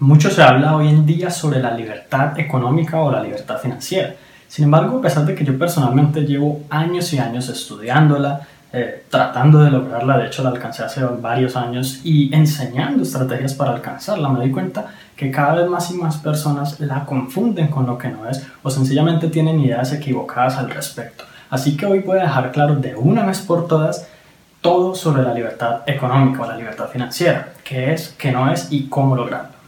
Mucho se habla hoy en día sobre la libertad económica o la libertad financiera. Sin embargo, a pesar de que yo personalmente llevo años y años estudiándola, eh, tratando de lograrla, de hecho la alcancé hace varios años y enseñando estrategias para alcanzarla, me doy cuenta que cada vez más y más personas la confunden con lo que no es o sencillamente tienen ideas equivocadas al respecto. Así que hoy voy a dejar claro de una vez por todas todo sobre la libertad económica o la libertad financiera, qué es, qué no es y cómo lograrlo.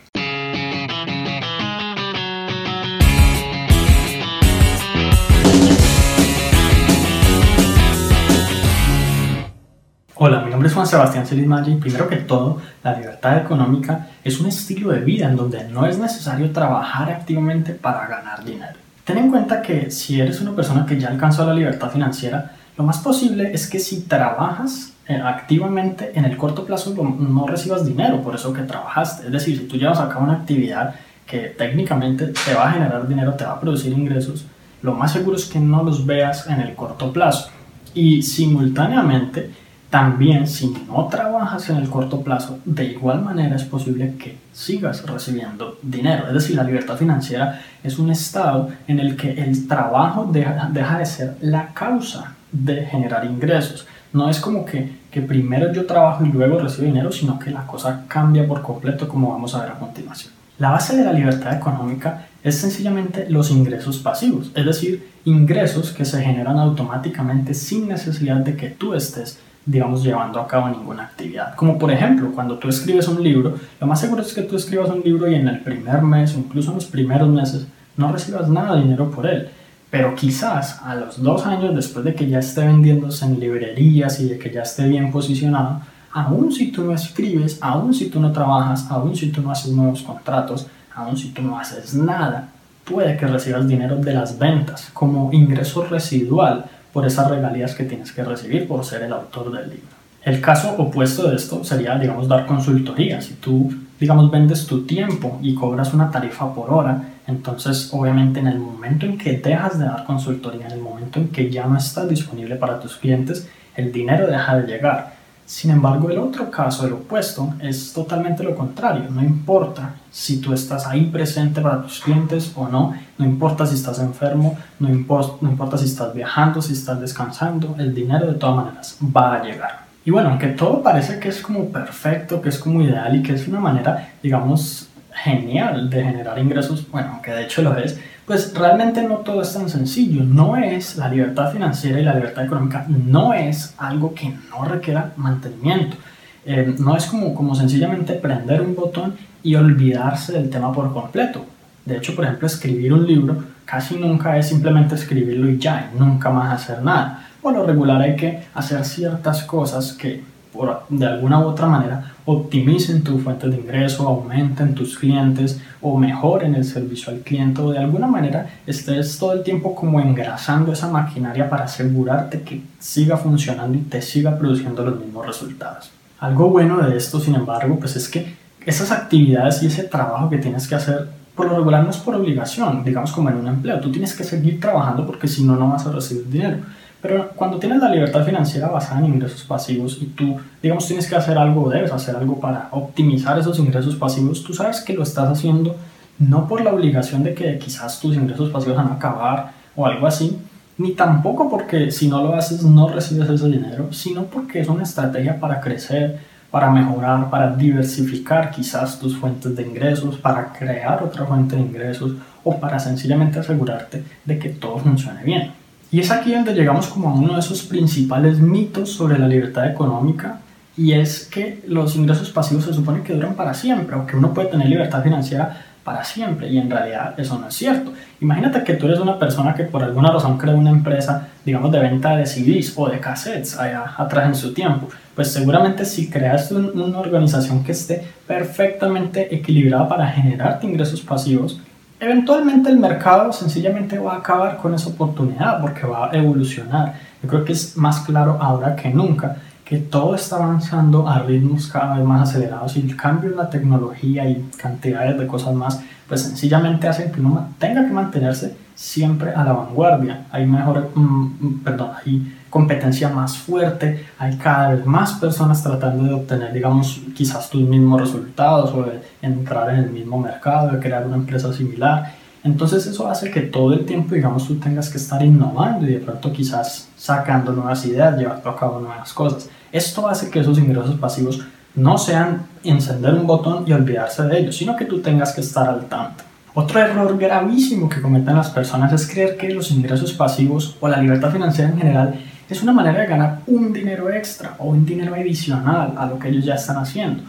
Hola, mi nombre es Juan Sebastián Celis y primero que todo, la libertad económica es un estilo de vida en donde no es necesario trabajar activamente para ganar dinero. Ten en cuenta que si eres una persona que ya alcanzó la libertad financiera, lo más posible es que si trabajas eh, activamente en el corto plazo no recibas dinero por eso que trabajaste. Es decir, si tú llevas a cabo una actividad que técnicamente te va a generar dinero, te va a producir ingresos, lo más seguro es que no los veas en el corto plazo. Y simultáneamente, también, si no trabajas en el corto plazo, de igual manera es posible que sigas recibiendo dinero. Es decir, la libertad financiera es un estado en el que el trabajo deja, deja de ser la causa de generar ingresos. No es como que, que primero yo trabajo y luego recibo dinero, sino que la cosa cambia por completo, como vamos a ver a continuación. La base de la libertad económica es sencillamente los ingresos pasivos, es decir, ingresos que se generan automáticamente sin necesidad de que tú estés digamos, llevando a cabo ninguna actividad. Como por ejemplo, cuando tú escribes un libro, lo más seguro es que tú escribas un libro y en el primer mes o incluso en los primeros meses no recibas nada de dinero por él. Pero quizás a los dos años después de que ya esté vendiéndose en librerías y de que ya esté bien posicionado, aún si tú no escribes, aún si tú no trabajas, aún si tú no haces nuevos contratos, aún si tú no haces nada, puede que recibas dinero de las ventas como ingreso residual por esas regalías que tienes que recibir por ser el autor del libro. El caso opuesto de esto sería, digamos, dar consultoría. Si tú, digamos, vendes tu tiempo y cobras una tarifa por hora, entonces obviamente en el momento en que dejas de dar consultoría, en el momento en que ya no estás disponible para tus clientes, el dinero deja de llegar. Sin embargo, el otro caso, el opuesto, es totalmente lo contrario. No importa si tú estás ahí presente para tus clientes o no, no importa si estás enfermo, no, no importa si estás viajando, si estás descansando, el dinero de todas maneras va a llegar. Y bueno, aunque todo parece que es como perfecto, que es como ideal y que es una manera, digamos, genial de generar ingresos, bueno, aunque de hecho lo es, pues realmente no todo es tan sencillo. No es la libertad financiera y la libertad económica, no es algo que no requiera mantenimiento. Eh, no es como, como sencillamente prender un botón y olvidarse del tema por completo. De hecho, por ejemplo, escribir un libro casi nunca es simplemente escribirlo y ya, y nunca más hacer nada. Por lo regular hay que hacer ciertas cosas que por, de alguna u otra manera optimicen tu fuente de ingreso, aumenten tus clientes o mejoren el servicio al cliente o de alguna manera estés todo el tiempo como engrasando esa maquinaria para asegurarte que siga funcionando y te siga produciendo los mismos resultados. Algo bueno de esto, sin embargo, pues es que esas actividades y ese trabajo que tienes que hacer por lo regular no es por obligación, digamos como en un empleo, tú tienes que seguir trabajando porque si no, no vas a recibir dinero pero cuando tienes la libertad financiera basada en ingresos pasivos y tú, digamos, tienes que hacer algo, debes hacer algo para optimizar esos ingresos pasivos, tú sabes que lo estás haciendo no por la obligación de que quizás tus ingresos pasivos van a acabar o algo así, ni tampoco porque si no lo haces no recibes ese dinero, sino porque es una estrategia para crecer, para mejorar, para diversificar quizás tus fuentes de ingresos, para crear otra fuente de ingresos o para sencillamente asegurarte de que todo funcione bien. Y es aquí donde llegamos como a uno de esos principales mitos sobre la libertad económica y es que los ingresos pasivos se supone que duran para siempre o que uno puede tener libertad financiera para siempre y en realidad eso no es cierto. Imagínate que tú eres una persona que por alguna razón crea una empresa, digamos, de venta de CDs o de cassettes allá atrás en su tiempo. Pues seguramente si creas una organización que esté perfectamente equilibrada para generarte ingresos pasivos, eventualmente el mercado sencillamente va a acabar con esa oportunidad porque va a evolucionar. Yo creo que es más claro ahora que nunca que todo está avanzando a ritmos cada vez más acelerados y el cambio en la tecnología y cantidades de cosas más, pues sencillamente hacen que uno tenga que mantenerse siempre a la vanguardia. Hay mejor, mm, mm, perdón, hay competencia más fuerte, hay cada vez más personas tratando de obtener, digamos, quizás tus mismos resultados o de entrar en el mismo mercado, de crear una empresa similar. Entonces eso hace que todo el tiempo, digamos, tú tengas que estar innovando y de pronto quizás sacando nuevas ideas, llevando a cabo nuevas cosas. Esto hace que esos ingresos pasivos no sean encender un botón y olvidarse de ellos, sino que tú tengas que estar al tanto. Otro error gravísimo que cometen las personas es creer que los ingresos pasivos o la libertad financiera en general es una manera de ganar un dinero extra o un dinero adicional a lo que ellos ya están haciendo.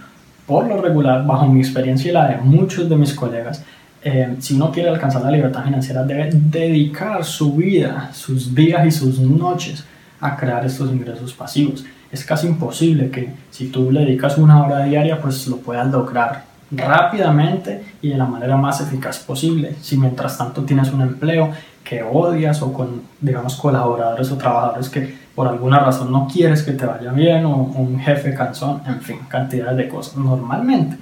Por lo regular, bajo mi experiencia y la de muchos de mis colegas, eh, si uno quiere alcanzar la libertad financiera debe dedicar su vida, sus días y sus noches a crear estos ingresos pasivos. Es casi imposible que si tú le dedicas una hora diaria, pues lo puedas lograr rápidamente y de la manera más eficaz posible. Si mientras tanto tienes un empleo que odias o con, digamos, colaboradores o trabajadores que por alguna razón no quieres que te vaya bien o, un jefe cansón, en fin, cantidades de cosas. Normalmente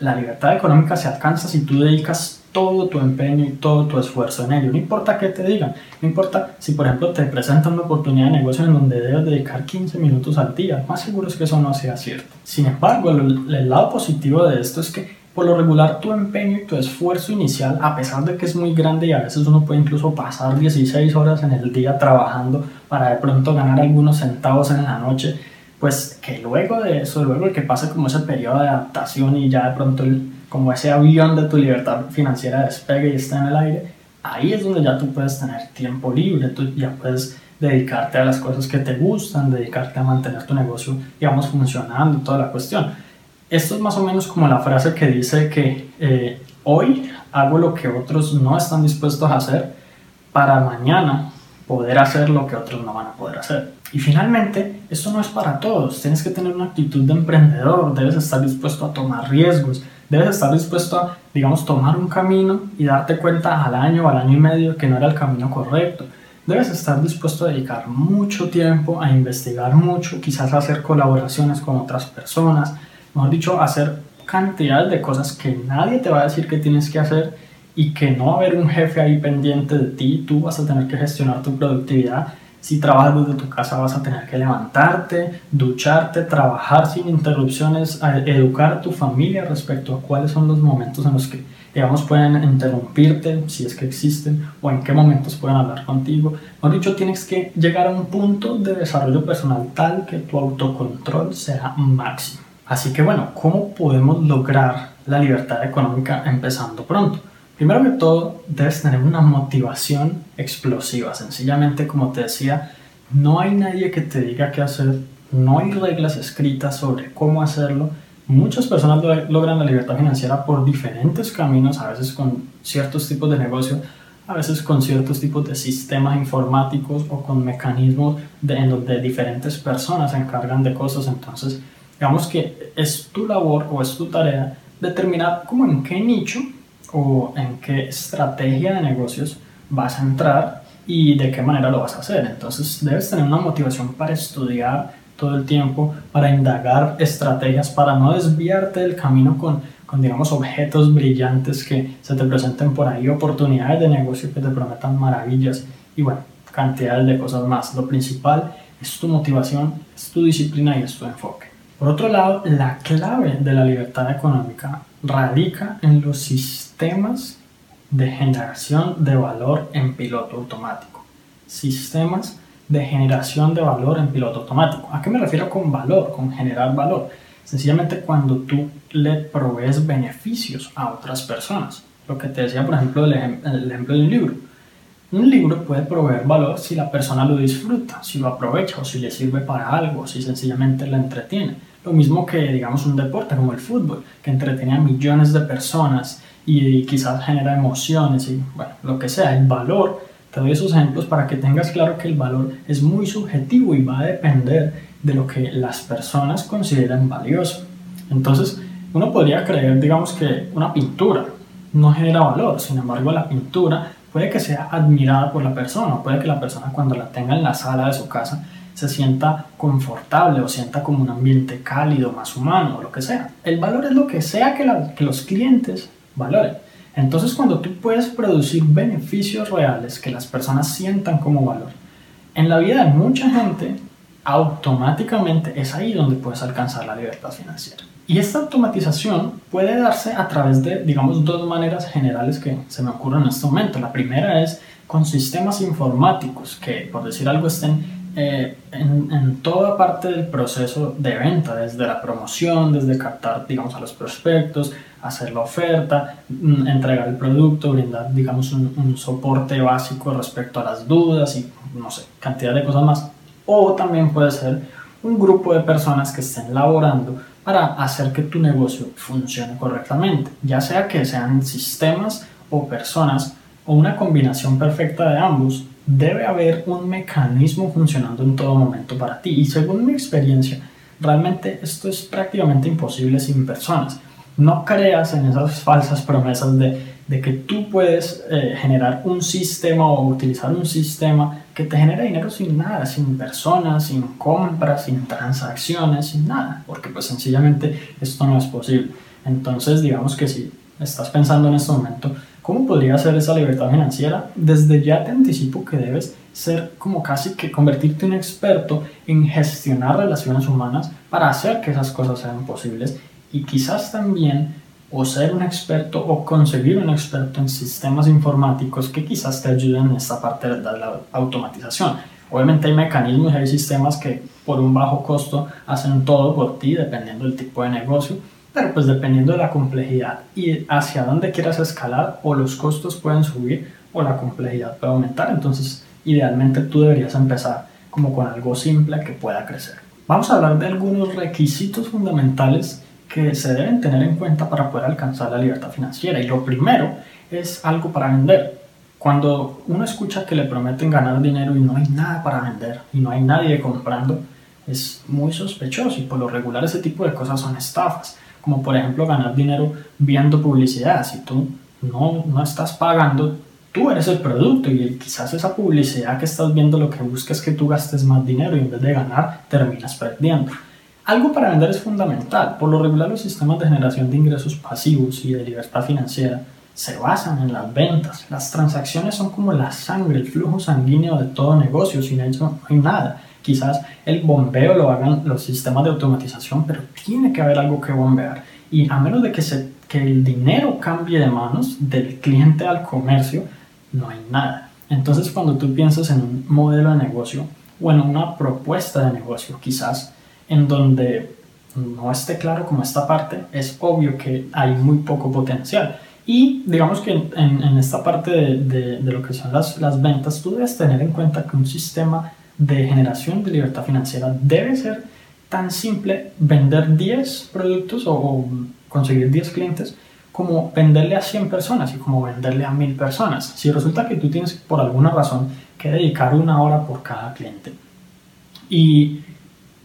la libertad económica se alcanza si tú dedicas todo tu empeño y todo tu esfuerzo en ello. No importa qué te digan, no importa si por ejemplo te presentan una oportunidad de negocio en donde debes dedicar 15 minutos al día, más seguro es que eso no sea cierto. Sin embargo, el, el lado positivo de esto es que por lo regular tu empeño y tu esfuerzo inicial, a pesar de que es muy grande y a veces uno puede incluso pasar 16 horas en el día trabajando para de pronto ganar algunos centavos en la noche, pues que luego de eso, luego de que pase como ese periodo de adaptación y ya de pronto como ese avión de tu libertad financiera despegue y está en el aire, ahí es donde ya tú puedes tener tiempo libre, tú ya puedes dedicarte a las cosas que te gustan, dedicarte a mantener tu negocio, digamos, funcionando, toda la cuestión. Esto es más o menos como la frase que dice que eh, hoy hago lo que otros no están dispuestos a hacer para mañana poder hacer lo que otros no van a poder hacer. Y finalmente, esto no es para todos. Tienes que tener una actitud de emprendedor, debes estar dispuesto a tomar riesgos, debes estar dispuesto a, digamos, tomar un camino y darte cuenta al año o al año y medio que no era el camino correcto. Debes estar dispuesto a dedicar mucho tiempo a investigar mucho, quizás a hacer colaboraciones con otras personas, mejor dicho, hacer cantidad de cosas que nadie te va a decir que tienes que hacer y que no va a haber un jefe ahí pendiente de ti, tú vas a tener que gestionar tu productividad. Si trabajas desde tu casa vas a tener que levantarte, ducharte, trabajar sin interrupciones, educar a tu familia respecto a cuáles son los momentos en los que, digamos, pueden interrumpirte, si es que existen, o en qué momentos pueden hablar contigo. Mejor dicho, tienes que llegar a un punto de desarrollo personal tal que tu autocontrol sea máximo. Así que bueno, ¿cómo podemos lograr la libertad económica empezando pronto? Primero que todo, debes tener una motivación explosiva. Sencillamente, como te decía, no hay nadie que te diga qué hacer, no hay reglas escritas sobre cómo hacerlo. Muchas personas logran la libertad financiera por diferentes caminos, a veces con ciertos tipos de negocio, a veces con ciertos tipos de sistemas informáticos o con mecanismos de, en donde diferentes personas se encargan de cosas. Entonces, digamos que es tu labor o es tu tarea determinar cómo en qué nicho o en qué estrategia de negocios vas a entrar y de qué manera lo vas a hacer. Entonces debes tener una motivación para estudiar todo el tiempo, para indagar estrategias, para no desviarte del camino con, con digamos, objetos brillantes que se te presenten por ahí, oportunidades de negocio que te prometan maravillas y bueno, cantidades de cosas más. Lo principal es tu motivación, es tu disciplina y es tu enfoque. Por otro lado, la clave de la libertad económica radica en los sistemas de generación de valor en piloto automático. Sistemas de generación de valor en piloto automático. ¿A qué me refiero con valor, con generar valor? Sencillamente cuando tú le provees beneficios a otras personas. Lo que te decía, por ejemplo, el, el ejemplo de un libro. Un libro puede proveer valor si la persona lo disfruta, si lo aprovecha o si le sirve para algo, si sencillamente la entretiene. Lo mismo que, digamos, un deporte como el fútbol, que entretiene a millones de personas y quizás genera emociones y, bueno, lo que sea, el valor. Te doy esos ejemplos para que tengas claro que el valor es muy subjetivo y va a depender de lo que las personas consideran valioso. Entonces, uno podría creer, digamos, que una pintura no genera valor, sin embargo, la pintura puede que sea admirada por la persona, puede que la persona cuando la tenga en la sala de su casa se sienta confortable o sienta como un ambiente cálido, más humano o lo que sea. El valor es lo que sea que, los clientes valoren. Entonces cuando tú puedes producir beneficios reales que las personas sientan como valor, en la vida de mucha gente, automáticamente es ahí donde puedes alcanzar la libertad financiera. Y esta automatización puede darse a través de, digamos, dos maneras generales que se me ocurren en este momento. La primera es con sistemas informáticos que, por decir algo, estén eh, en, toda parte del proceso de venta, desde la promoción, desde captar, digamos, a los prospectos, hacer la oferta, mm, entregar el producto, brindar, digamos, un, un, soporte básico respecto a las dudas y, no sé, cantidad de cosas más. O también puede ser un grupo de personas que estén laborando para hacer que tu negocio funcione correctamente, ya sea que sean sistemas o personas o una combinación perfecta de ambos, debe haber un mecanismo funcionando en todo momento para ti. Y según mi experiencia, realmente esto es prácticamente imposible sin personas. No creas en esas falsas promesas de, de que tú puedes eh, generar un sistema o utilizar un sistema que te genere dinero sin nada, sin personas, sin compras, sin transacciones, sin nada, porque pues sencillamente esto no es posible. Entonces digamos que si estás pensando en este momento, ¿Cómo podría ser esa libertad financiera? Desde ya te anticipo que debes ser como casi que convertirte en experto en gestionar relaciones humanas para hacer que esas cosas sean posibles y quizás también o ser un experto o conseguir un experto en sistemas informáticos que quizás te ayuden en esta parte de la automatización. Obviamente hay mecanismos y hay sistemas que por un bajo costo hacen todo por ti dependiendo del tipo de negocio pero pues dependiendo de la complejidad y hacia dónde quieras escalar, o los costos pueden subir o la complejidad puede aumentar. Entonces, idealmente tú deberías empezar como con algo simple que pueda crecer. Vamos a hablar de algunos requisitos fundamentales que se deben tener en cuenta para poder alcanzar la libertad financiera. Y lo primero es algo para vender. Cuando uno escucha que le prometen ganar dinero y no hay nada para vender y no hay nadie comprando, es muy sospechoso y por lo regular ese tipo de cosas son estafas como por ejemplo ganar dinero viendo publicidad. Si tú no, no estás pagando, tú eres el producto y quizás esa publicidad que estás viendo lo que busca es que tú gastes más dinero y en vez de ganar terminas perdiendo. Algo para vender es fundamental. Por lo regular los sistemas de generación de ingresos pasivos y de libertad financiera se basan en las ventas. Las transacciones son como la sangre, el flujo sanguíneo de todo negocio. Sin ello no hay nada. Quizás el bombeo lo hagan los sistemas de automatización, pero tiene que haber algo que bombear. Y a menos de que, se, que el dinero cambie de manos del cliente al comercio, no hay nada. Entonces cuando tú piensas en un modelo de negocio o en una propuesta de negocio, quizás en donde no esté claro como esta parte, es obvio que hay muy poco potencial. Y digamos que en, esta parte de, de, de, lo que son las, las ventas, tú debes tener en cuenta que un sistema de generación de libertad financiera debe ser tan simple vender 10 productos o, conseguir 10 clientes como venderle a 100 personas y como venderle a 1000 personas. Si resulta que tú tienes por alguna razón que dedicar una hora por cada cliente y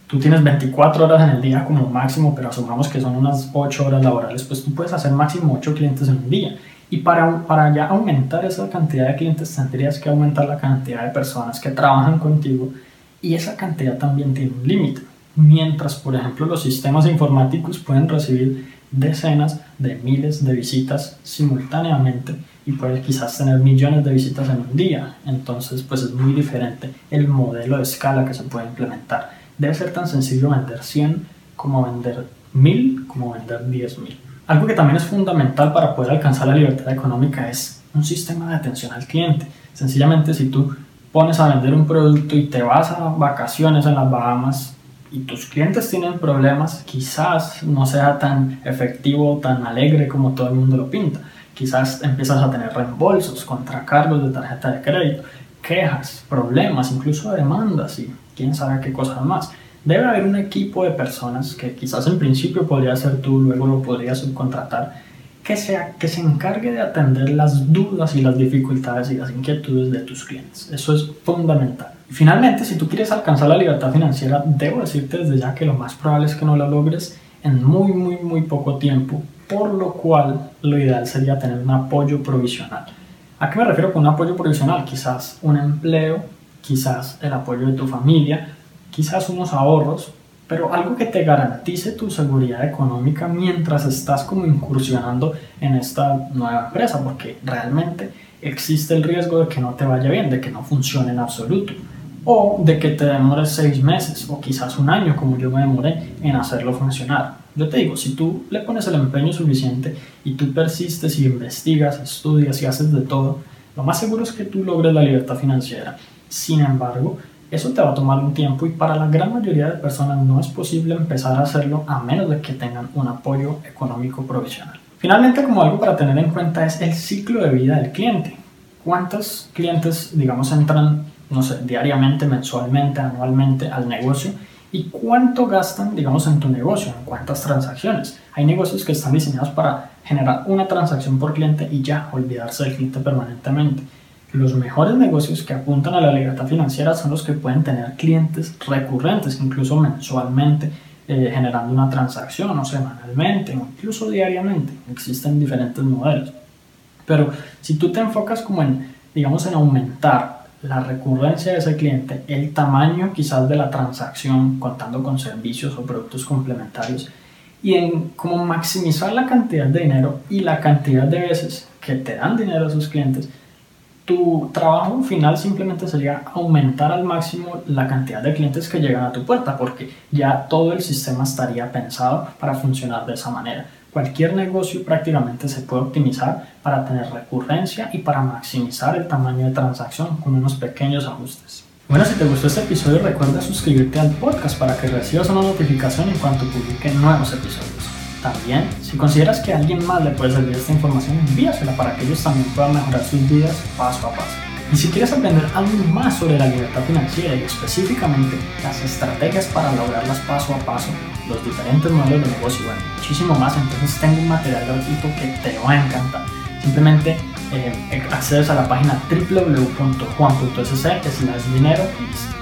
tú tienes 24 horas en el día como máximo, pero asumamos que son unas 8 horas laborales, pues tú puedes hacer máximo 8 clientes en un día. Y para, para ya aumentar esa cantidad de clientes tendrías que aumentar la cantidad de personas que trabajan contigo y esa cantidad también tiene un límite. Mientras, por ejemplo, los sistemas informáticos pueden recibir decenas de miles de visitas simultáneamente y puedes quizás tener millones de visitas en un día. Entonces, pues es muy diferente el modelo de escala que se puede implementar. Debe ser tan sencillo vender 100 como vender 1000 como vender 10.000. Algo que también es fundamental para poder alcanzar la libertad económica es un sistema de atención al cliente. Sencillamente, si tú pones a vender un producto y te vas a vacaciones en las Bahamas y tus clientes tienen problemas, quizás no sea tan efectivo, tan alegre como todo el mundo lo pinta. Quizás empiezas a tener reembolsos, contracargos de tarjeta de crédito, quejas, problemas, incluso demandas y quién sabe qué cosas más debe haber un equipo de personas que quizás en principio podría ser tú, luego lo podrías subcontratar, que, sea, que se encargue de atender las dudas y las dificultades y las inquietudes de tus clientes. Eso es fundamental. Y finalmente, si tú quieres alcanzar la libertad financiera, debo decirte desde ya que lo más probable es que no la logres en muy, muy, muy poco tiempo, por lo cual lo ideal sería tener un apoyo provisional. ¿A qué me refiero con un apoyo provisional? Quizás un empleo, quizás el apoyo de tu familia, quizás unos ahorros, pero algo que te garantice tu seguridad económica mientras estás como incursionando en esta nueva empresa, porque realmente existe el riesgo de que no te vaya bien, de que no funcione en absoluto. o de que te demores seis meses o quizás un año como yo me demoré en hacerlo funcionar. Yo te digo, si tú le pones el empeño suficiente y tú persistes y investigas, estudias y haces de todo, lo más seguro es que tú logres la libertad financiera. Sin embargo, eso te va a tomar un tiempo y para la gran mayoría de personas no es posible empezar a hacerlo a menos de que tengan un apoyo económico provisional. Finalmente, como algo para tener en cuenta es el ciclo de vida del cliente. ¿Cuántos clientes, digamos, entran, no sé, diariamente, mensualmente, anualmente al negocio? ¿Y cuánto gastan, digamos, en tu negocio? ¿En cuántas transacciones? Hay negocios que están diseñados para generar una transacción por cliente y ya olvidarse del cliente permanentemente. Los mejores negocios que apuntan a la libertad financiera son los que pueden tener clientes recurrentes, incluso mensualmente, eh, generando una transacción o semanalmente o incluso diariamente. Existen diferentes modelos. Pero si tú te enfocas como en, digamos, en aumentar la recurrencia de ese cliente, el tamaño quizás de la transacción contando con servicios o productos complementarios y en cómo maximizar la cantidad de dinero y la cantidad de veces que te dan dinero a sus clientes, tu trabajo final simplemente sería aumentar al máximo la cantidad de clientes que llegan a tu puerta porque ya todo el sistema estaría pensado para funcionar de esa manera. Cualquier negocio prácticamente se puede optimizar para tener recurrencia y para maximizar el tamaño de transacción con unos pequeños ajustes. Bueno, si te gustó este episodio recuerda suscribirte al podcast para que recibas una notificación en cuanto publique nuevos episodios. También, si consideras que a alguien más le puede servir esta información, envíasela para que ellos también puedan mejorar sus vidas paso a paso. Y si quieres aprender algo más sobre la libertad financiera y específicamente las estrategias para lograrlas paso a paso, los diferentes modelos de negocio y muchísimo más, entonces tengo un material gratuito que te va a encantar. Simplemente eh, accedes a la página www.juan.sc dinero y